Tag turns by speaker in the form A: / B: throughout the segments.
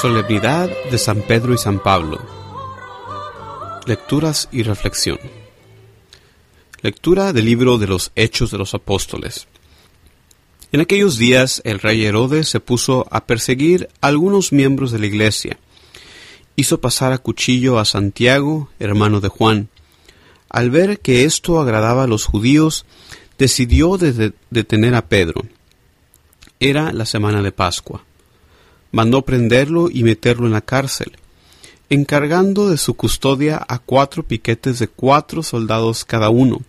A: Solemnidad de San Pedro y San Pablo. Lecturas y reflexión. Lectura del libro de los Hechos de los Apóstoles. En aquellos días el rey Herodes se puso a perseguir a algunos miembros de la iglesia. Hizo pasar a cuchillo a Santiago, hermano de Juan. Al ver que esto agradaba a los judíos, decidió detener a Pedro. Era la semana de Pascua mandó prenderlo y meterlo en la cárcel, encargando de su custodia a cuatro piquetes de cuatro soldados cada uno.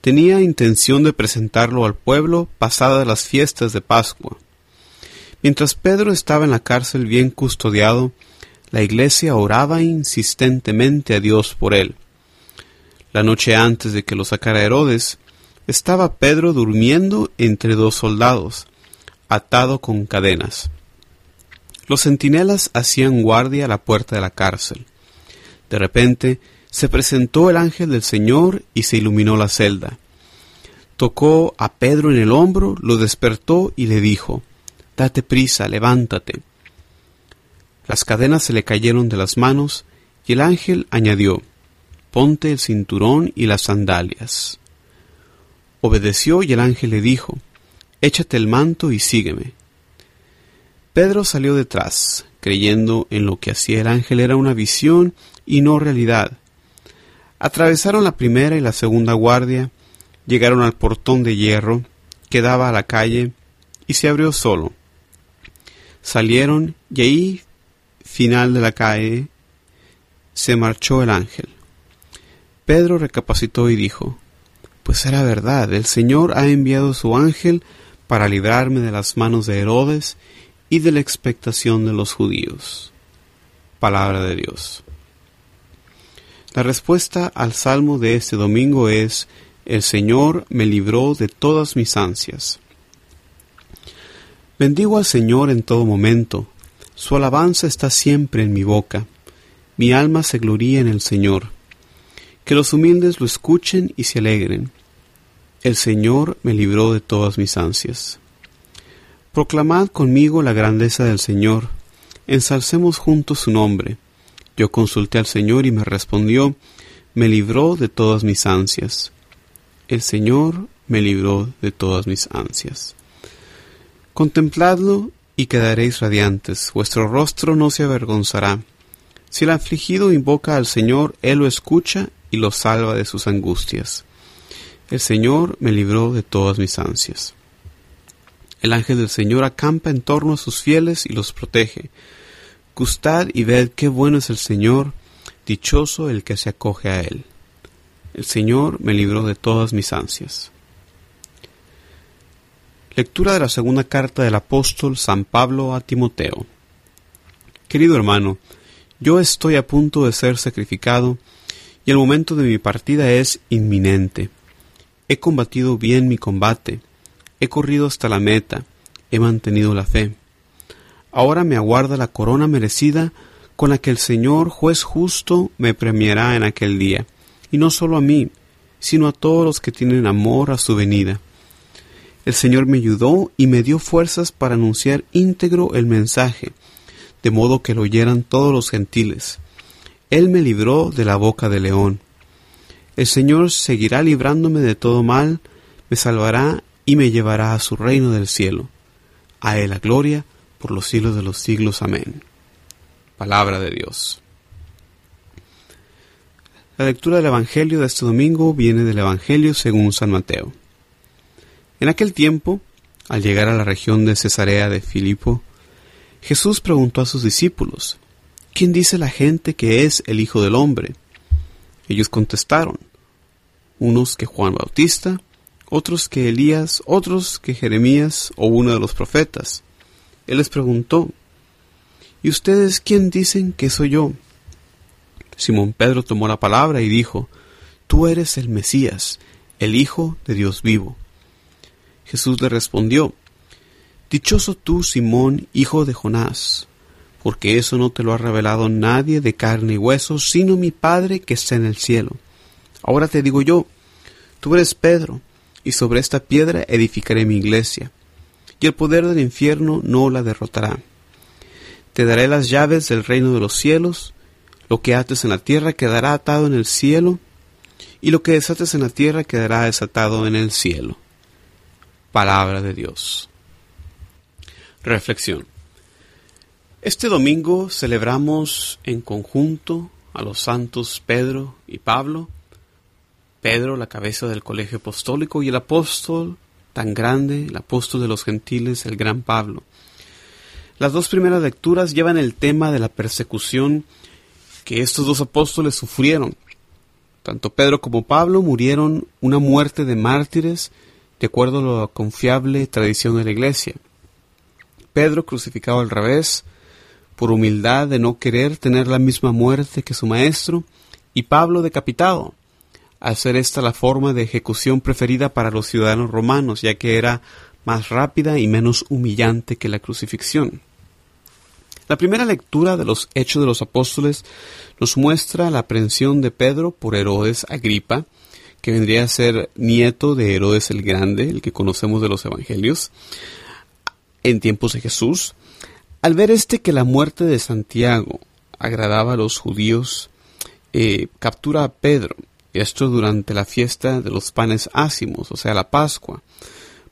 A: Tenía intención de presentarlo al pueblo pasadas las fiestas de Pascua. Mientras Pedro estaba en la cárcel bien custodiado, la iglesia oraba insistentemente a Dios por él. La noche antes de que lo sacara Herodes, estaba Pedro durmiendo entre dos soldados, atado con cadenas. Los centinelas hacían guardia a la puerta de la cárcel. De repente se presentó el ángel del Señor y se iluminó la celda. Tocó a Pedro en el hombro, lo despertó y le dijo, Date prisa, levántate. Las cadenas se le cayeron de las manos y el ángel añadió, Ponte el cinturón y las sandalias. Obedeció y el ángel le dijo, Échate el manto y sígueme. Pedro salió detrás, creyendo en lo que hacía el ángel era una visión y no realidad. Atravesaron la primera y la segunda guardia, llegaron al portón de hierro que daba a la calle y se abrió solo. Salieron y ahí, final de la calle, se marchó el ángel. Pedro recapacitó y dijo, Pues era verdad, el Señor ha enviado su ángel para librarme de las manos de Herodes y de la expectación de los judíos. Palabra de Dios. La respuesta al salmo de este domingo es, El Señor me libró de todas mis ansias. Bendigo al Señor en todo momento, su alabanza está siempre en mi boca, mi alma se gloría en el Señor. Que los humildes lo escuchen y se alegren. El Señor me libró de todas mis ansias. Proclamad conmigo la grandeza del Señor, ensalcemos juntos su nombre. Yo consulté al Señor y me respondió, me libró de todas mis ansias. El Señor me libró de todas mis ansias. Contempladlo y quedaréis radiantes, vuestro rostro no se avergonzará. Si el afligido invoca al Señor, Él lo escucha y lo salva de sus angustias. El Señor me libró de todas mis ansias. El ángel del Señor acampa en torno a sus fieles y los protege. Gustad y ved qué bueno es el Señor, dichoso el que se acoge a él. El Señor me libró de todas mis ansias. Lectura de la segunda carta del apóstol San Pablo a Timoteo. Querido hermano, yo estoy a punto de ser sacrificado y el momento de mi partida es inminente. He combatido bien mi combate He corrido hasta la meta, he mantenido la fe. Ahora me aguarda la corona merecida con la que el Señor, juez justo, me premiará en aquel día, y no solo a mí, sino a todos los que tienen amor a su venida. El Señor me ayudó y me dio fuerzas para anunciar íntegro el mensaje, de modo que lo oyeran todos los gentiles. Él me libró de la boca del león. El Señor seguirá librándome de todo mal, me salvará y me llevará a su reino del cielo. A él la gloria por los siglos de los siglos. Amén. Palabra de Dios. La lectura del Evangelio de este domingo viene del Evangelio según San Mateo. En aquel tiempo, al llegar a la región de Cesarea de Filipo, Jesús preguntó a sus discípulos, ¿quién dice la gente que es el Hijo del Hombre? Ellos contestaron, unos que Juan Bautista, otros que Elías, otros que Jeremías o uno de los profetas. Él les preguntó, ¿Y ustedes quién dicen que soy yo? Simón Pedro tomó la palabra y dijo, Tú eres el Mesías, el Hijo de Dios vivo. Jesús le respondió, Dichoso tú, Simón, hijo de Jonás, porque eso no te lo ha revelado nadie de carne y hueso, sino mi Padre que está en el cielo. Ahora te digo yo, tú eres Pedro, y sobre esta piedra edificaré mi iglesia, y el poder del infierno no la derrotará. te daré las llaves del reino de los cielos, lo que ates en la tierra quedará atado en el cielo, y lo que desates en la tierra quedará desatado en el cielo. Palabra de Dios. Reflexión. Este domingo celebramos en conjunto a los santos Pedro y Pablo, Pedro, la cabeza del colegio apostólico, y el apóstol tan grande, el apóstol de los gentiles, el gran Pablo. Las dos primeras lecturas llevan el tema de la persecución que estos dos apóstoles sufrieron. Tanto Pedro como Pablo murieron una muerte de mártires de acuerdo a la confiable tradición de la iglesia. Pedro crucificado al revés, por humildad de no querer tener la misma muerte que su maestro, y Pablo decapitado, al ser esta la forma de ejecución preferida para los ciudadanos romanos, ya que era más rápida y menos humillante que la crucifixión. La primera lectura de los Hechos de los Apóstoles nos muestra la aprehensión de Pedro por Herodes Agripa, que vendría a ser nieto de Herodes el Grande, el que conocemos de los Evangelios, en tiempos de Jesús. Al ver este que la muerte de Santiago agradaba a los judíos, eh, captura a Pedro, esto durante la fiesta de los panes ácimos, o sea, la Pascua,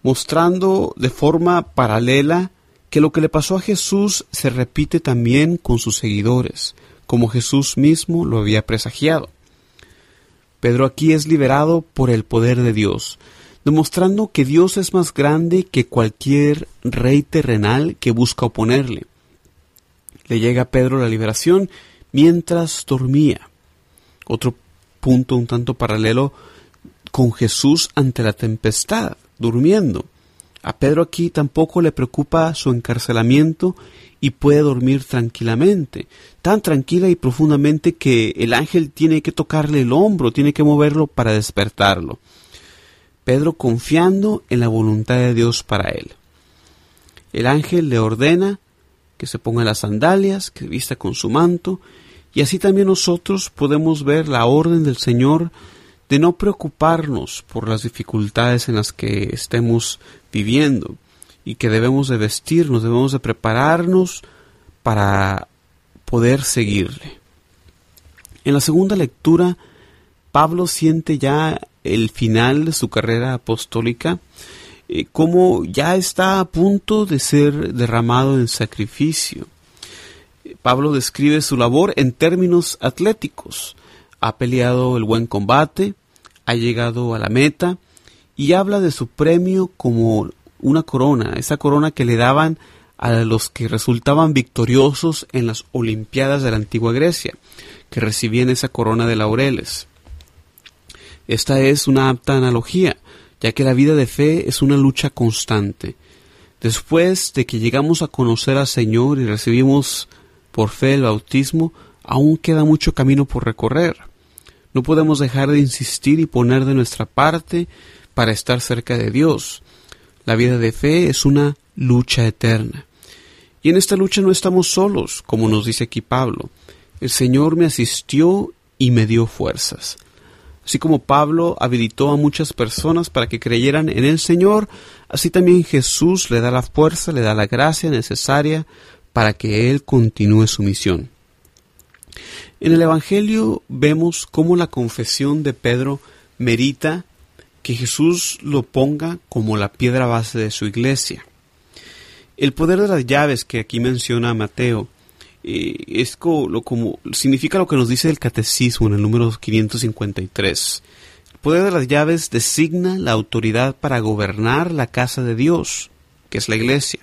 A: mostrando de forma paralela que lo que le pasó a Jesús se repite también con sus seguidores, como Jesús mismo lo había presagiado. Pedro aquí es liberado por el poder de Dios, demostrando que Dios es más grande que cualquier rey terrenal que busca oponerle. Le llega a Pedro la liberación mientras dormía. Otro punto un tanto paralelo con Jesús ante la tempestad, durmiendo. A Pedro aquí tampoco le preocupa su encarcelamiento y puede dormir tranquilamente, tan tranquila y profundamente que el ángel tiene que tocarle el hombro, tiene que moverlo para despertarlo. Pedro confiando en la voluntad de Dios para él. El ángel le ordena que se ponga las sandalias, que vista con su manto, y así también nosotros podemos ver la orden del Señor de no preocuparnos por las dificultades en las que estemos viviendo y que debemos de vestirnos, debemos de prepararnos para poder seguirle. En la segunda lectura, Pablo siente ya el final de su carrera apostólica, eh, como ya está a punto de ser derramado en sacrificio. Pablo describe su labor en términos atléticos ha peleado el buen combate, ha llegado a la meta y habla de su premio como una corona, esa corona que le daban a los que resultaban victoriosos en las Olimpiadas de la antigua Grecia, que recibían esa corona de laureles. Esta es una apta analogía, ya que la vida de fe es una lucha constante. Después de que llegamos a conocer al Señor y recibimos por fe el bautismo, aún queda mucho camino por recorrer. No podemos dejar de insistir y poner de nuestra parte para estar cerca de Dios. La vida de fe es una lucha eterna. Y en esta lucha no estamos solos, como nos dice aquí Pablo. El Señor me asistió y me dio fuerzas. Así como Pablo habilitó a muchas personas para que creyeran en el Señor, así también Jesús le da la fuerza, le da la gracia necesaria para que Él continúe su misión. En el Evangelio vemos cómo la confesión de Pedro merita que Jesús lo ponga como la piedra base de su iglesia. El poder de las llaves que aquí menciona Mateo eh, es como, como, significa lo que nos dice el catecismo en el número 553. El poder de las llaves designa la autoridad para gobernar la casa de Dios, que es la iglesia.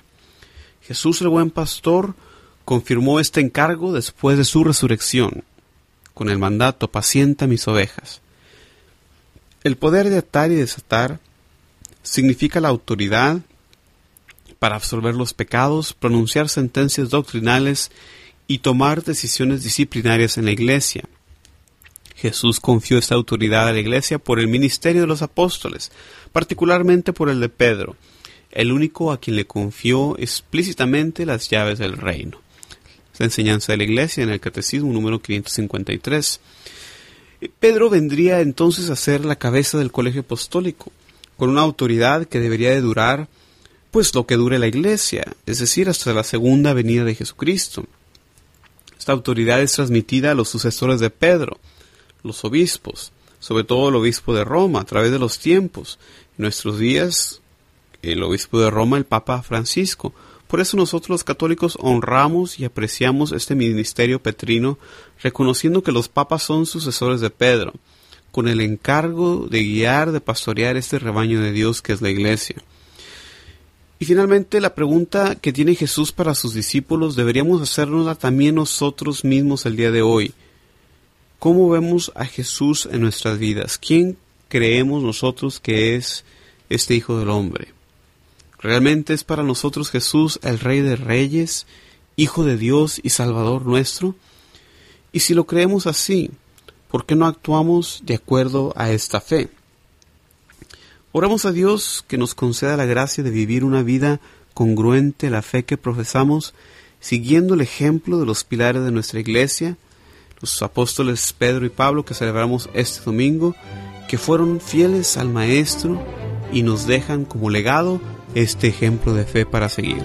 A: Jesús el buen pastor confirmó este encargo después de su resurrección, con el mandato pacienta mis ovejas. El poder de atar y desatar significa la autoridad para absolver los pecados, pronunciar sentencias doctrinales y tomar decisiones disciplinarias en la iglesia. Jesús confió esta autoridad a la iglesia por el ministerio de los apóstoles, particularmente por el de Pedro, el único a quien le confió explícitamente las llaves del reino la enseñanza de la Iglesia en el Catecismo número 553. Pedro vendría entonces a ser la cabeza del colegio apostólico, con una autoridad que debería de durar pues lo que dure la iglesia, es decir, hasta la segunda venida de Jesucristo. Esta autoridad es transmitida a los sucesores de Pedro, los obispos, sobre todo el obispo de Roma, a través de los tiempos. Nuestros días, el obispo de Roma, el Papa Francisco. Por eso nosotros los católicos honramos y apreciamos este ministerio petrino, reconociendo que los papas son sucesores de Pedro, con el encargo de guiar, de pastorear este rebaño de Dios que es la iglesia. Y finalmente la pregunta que tiene Jesús para sus discípulos deberíamos hacernosla también nosotros mismos el día de hoy. ¿Cómo vemos a Jesús en nuestras vidas? ¿Quién creemos nosotros que es este Hijo del Hombre? ¿Realmente es para nosotros Jesús el Rey de Reyes, Hijo de Dios y Salvador nuestro? Y si lo creemos así, ¿por qué no actuamos de acuerdo a esta fe? Oramos a Dios que nos conceda la gracia de vivir una vida congruente a la fe que profesamos, siguiendo el ejemplo de los pilares de nuestra iglesia, los apóstoles Pedro y Pablo que celebramos este domingo, que fueron fieles al Maestro y nos dejan como legado este ejemplo de fe para seguir.